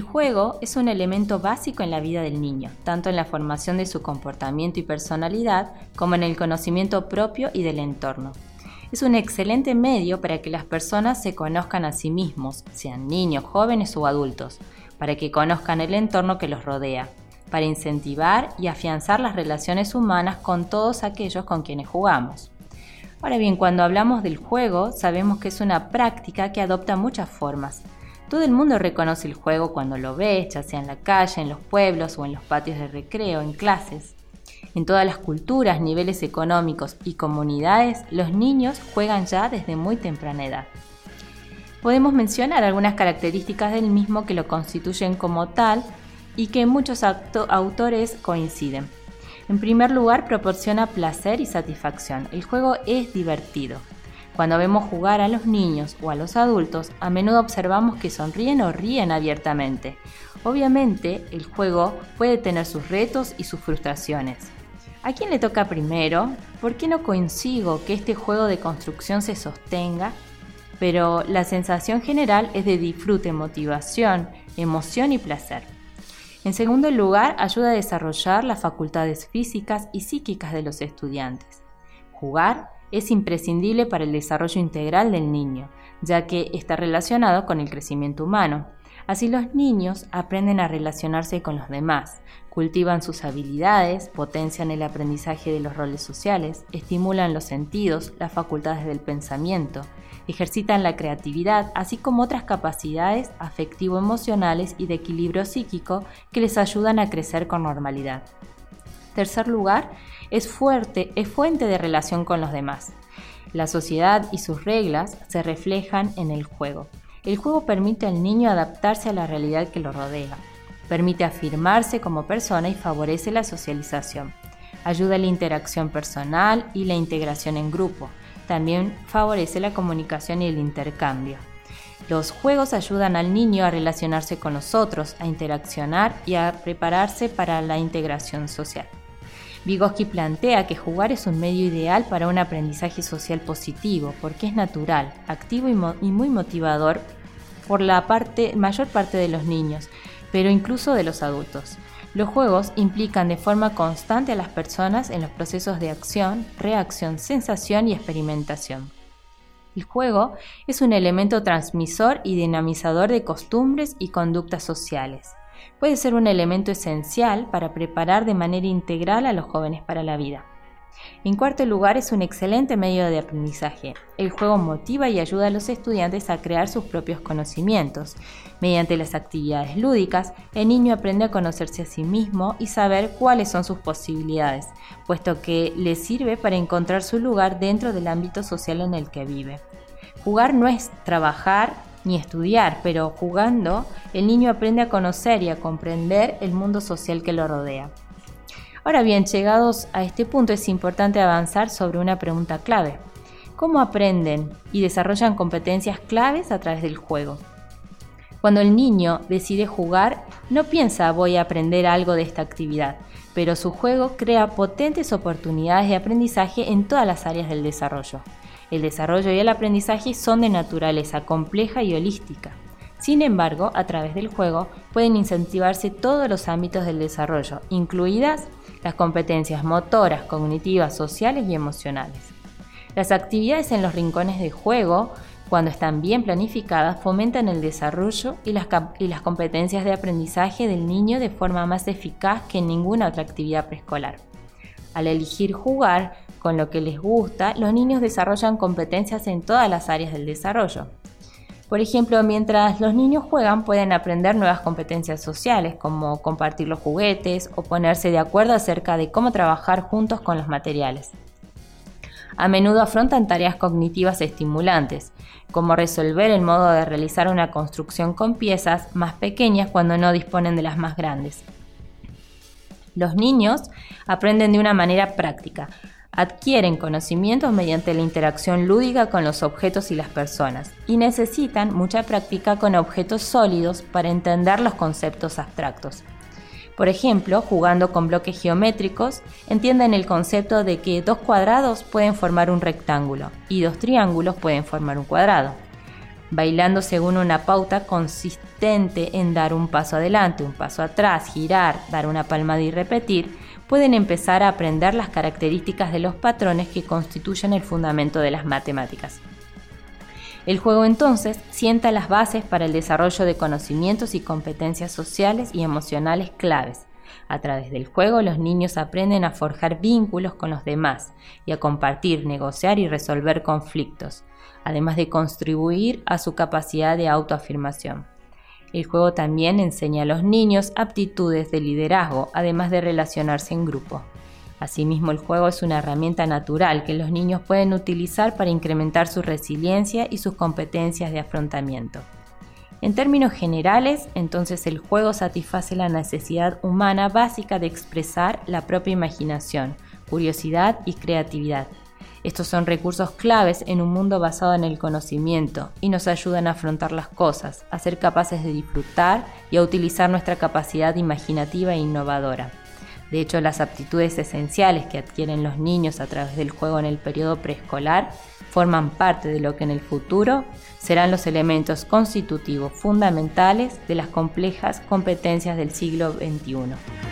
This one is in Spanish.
El juego es un elemento básico en la vida del niño, tanto en la formación de su comportamiento y personalidad como en el conocimiento propio y del entorno. Es un excelente medio para que las personas se conozcan a sí mismos, sean niños, jóvenes o adultos, para que conozcan el entorno que los rodea, para incentivar y afianzar las relaciones humanas con todos aquellos con quienes jugamos. Ahora bien, cuando hablamos del juego, sabemos que es una práctica que adopta muchas formas, todo el mundo reconoce el juego cuando lo ve, ya sea en la calle, en los pueblos o en los patios de recreo, en clases. En todas las culturas, niveles económicos y comunidades, los niños juegan ya desde muy temprana edad. Podemos mencionar algunas características del mismo que lo constituyen como tal y que muchos autores coinciden. En primer lugar, proporciona placer y satisfacción. El juego es divertido. Cuando vemos jugar a los niños o a los adultos, a menudo observamos que sonríen o ríen abiertamente. Obviamente, el juego puede tener sus retos y sus frustraciones. ¿A quién le toca primero? ¿Por qué no consigo que este juego de construcción se sostenga? Pero la sensación general es de disfrute, motivación, emoción y placer. En segundo lugar, ayuda a desarrollar las facultades físicas y psíquicas de los estudiantes. Jugar es imprescindible para el desarrollo integral del niño, ya que está relacionado con el crecimiento humano. Así los niños aprenden a relacionarse con los demás, cultivan sus habilidades, potencian el aprendizaje de los roles sociales, estimulan los sentidos, las facultades del pensamiento, ejercitan la creatividad, así como otras capacidades afectivo-emocionales y de equilibrio psíquico que les ayudan a crecer con normalidad. Tercer lugar, es fuerte, es fuente de relación con los demás. La sociedad y sus reglas se reflejan en el juego. El juego permite al niño adaptarse a la realidad que lo rodea, permite afirmarse como persona y favorece la socialización. Ayuda a la interacción personal y la integración en grupo. También favorece la comunicación y el intercambio. Los juegos ayudan al niño a relacionarse con los otros, a interaccionar y a prepararse para la integración social. Vygotsky plantea que jugar es un medio ideal para un aprendizaje social positivo porque es natural, activo y, muy motivador por la mayor parte de los niños, pero incluso de los adultos. Los juegos implican de forma constante a las personas en los procesos de acción, reacción, sensación y experimentación. El juego es un elemento transmisor y dinamizador de costumbres y conductas sociales puede ser un elemento esencial para preparar de manera integral a los jóvenes para la vida. En cuarto lugar, es un excelente medio de aprendizaje. El juego motiva y ayuda a los estudiantes a crear sus propios conocimientos. Mediante las actividades lúdicas, el niño aprende a conocerse a sí mismo y saber cuáles son sus posibilidades, puesto que le sirve para encontrar su lugar dentro del ámbito social en el que vive. Jugar no es trabajar ni estudiar, pero jugando, el niño aprende a conocer y a comprender el mundo social que lo rodea. Ahora bien, llegados a este punto es importante avanzar sobre una pregunta clave. ¿Cómo aprenden y desarrollan competencias claves a través del juego? Cuando el niño decide jugar, no piensa voy a aprender algo de esta actividad, pero su juego crea potentes oportunidades de aprendizaje en todas las áreas del desarrollo. El desarrollo y el aprendizaje son de naturaleza compleja y holística. Sin embargo, a través del juego pueden incentivarse todos los ámbitos del desarrollo, incluidas las competencias motoras, cognitivas, sociales y emocionales. Las actividades en los rincones de juego, cuando están bien planificadas, fomentan el desarrollo y las, y las competencias de aprendizaje del niño de forma más eficaz que en ninguna otra actividad preescolar. Al elegir jugar, con lo que les gusta, los niños desarrollan competencias en todas las áreas del desarrollo. Por ejemplo, mientras los niños juegan pueden aprender nuevas competencias sociales como compartir los juguetes o ponerse de acuerdo acerca de cómo trabajar juntos con los materiales. A menudo afrontan tareas cognitivas estimulantes, como resolver el modo de realizar una construcción con piezas más pequeñas cuando no disponen de las más grandes. Los niños aprenden de una manera práctica, adquieren conocimientos mediante la interacción lúdica con los objetos y las personas y necesitan mucha práctica con objetos sólidos para entender los conceptos abstractos. Por ejemplo, jugando con bloques geométricos, entienden el concepto de que dos cuadrados pueden formar un rectángulo y dos triángulos pueden formar un cuadrado. Bailando según una pauta consistente en dar un paso adelante, un paso atrás, girar, dar una palmada y repetir, pueden empezar a aprender las características de los patrones que constituyen el fundamento de las matemáticas. El juego entonces sienta las bases para el desarrollo de conocimientos y competencias sociales y emocionales claves. A través del juego los niños aprenden a forjar vínculos con los demás y a compartir, negociar y resolver conflictos, además de contribuir a su capacidad de autoafirmación. El juego también enseña a los niños aptitudes de liderazgo, además de relacionarse en grupo. Asimismo, el juego es una herramienta natural que los niños pueden utilizar para incrementar su resiliencia y sus competencias de afrontamiento. En términos generales, entonces el juego satisface la necesidad humana básica de expresar la propia imaginación, curiosidad y creatividad. Estos son recursos claves en un mundo basado en el conocimiento y nos ayudan a afrontar las cosas, a ser capaces de disfrutar y a utilizar nuestra capacidad imaginativa e innovadora. De hecho, las aptitudes esenciales que adquieren los niños a través del juego en el periodo preescolar forman parte de lo que en el futuro serán los elementos constitutivos fundamentales de las complejas competencias del siglo XXI.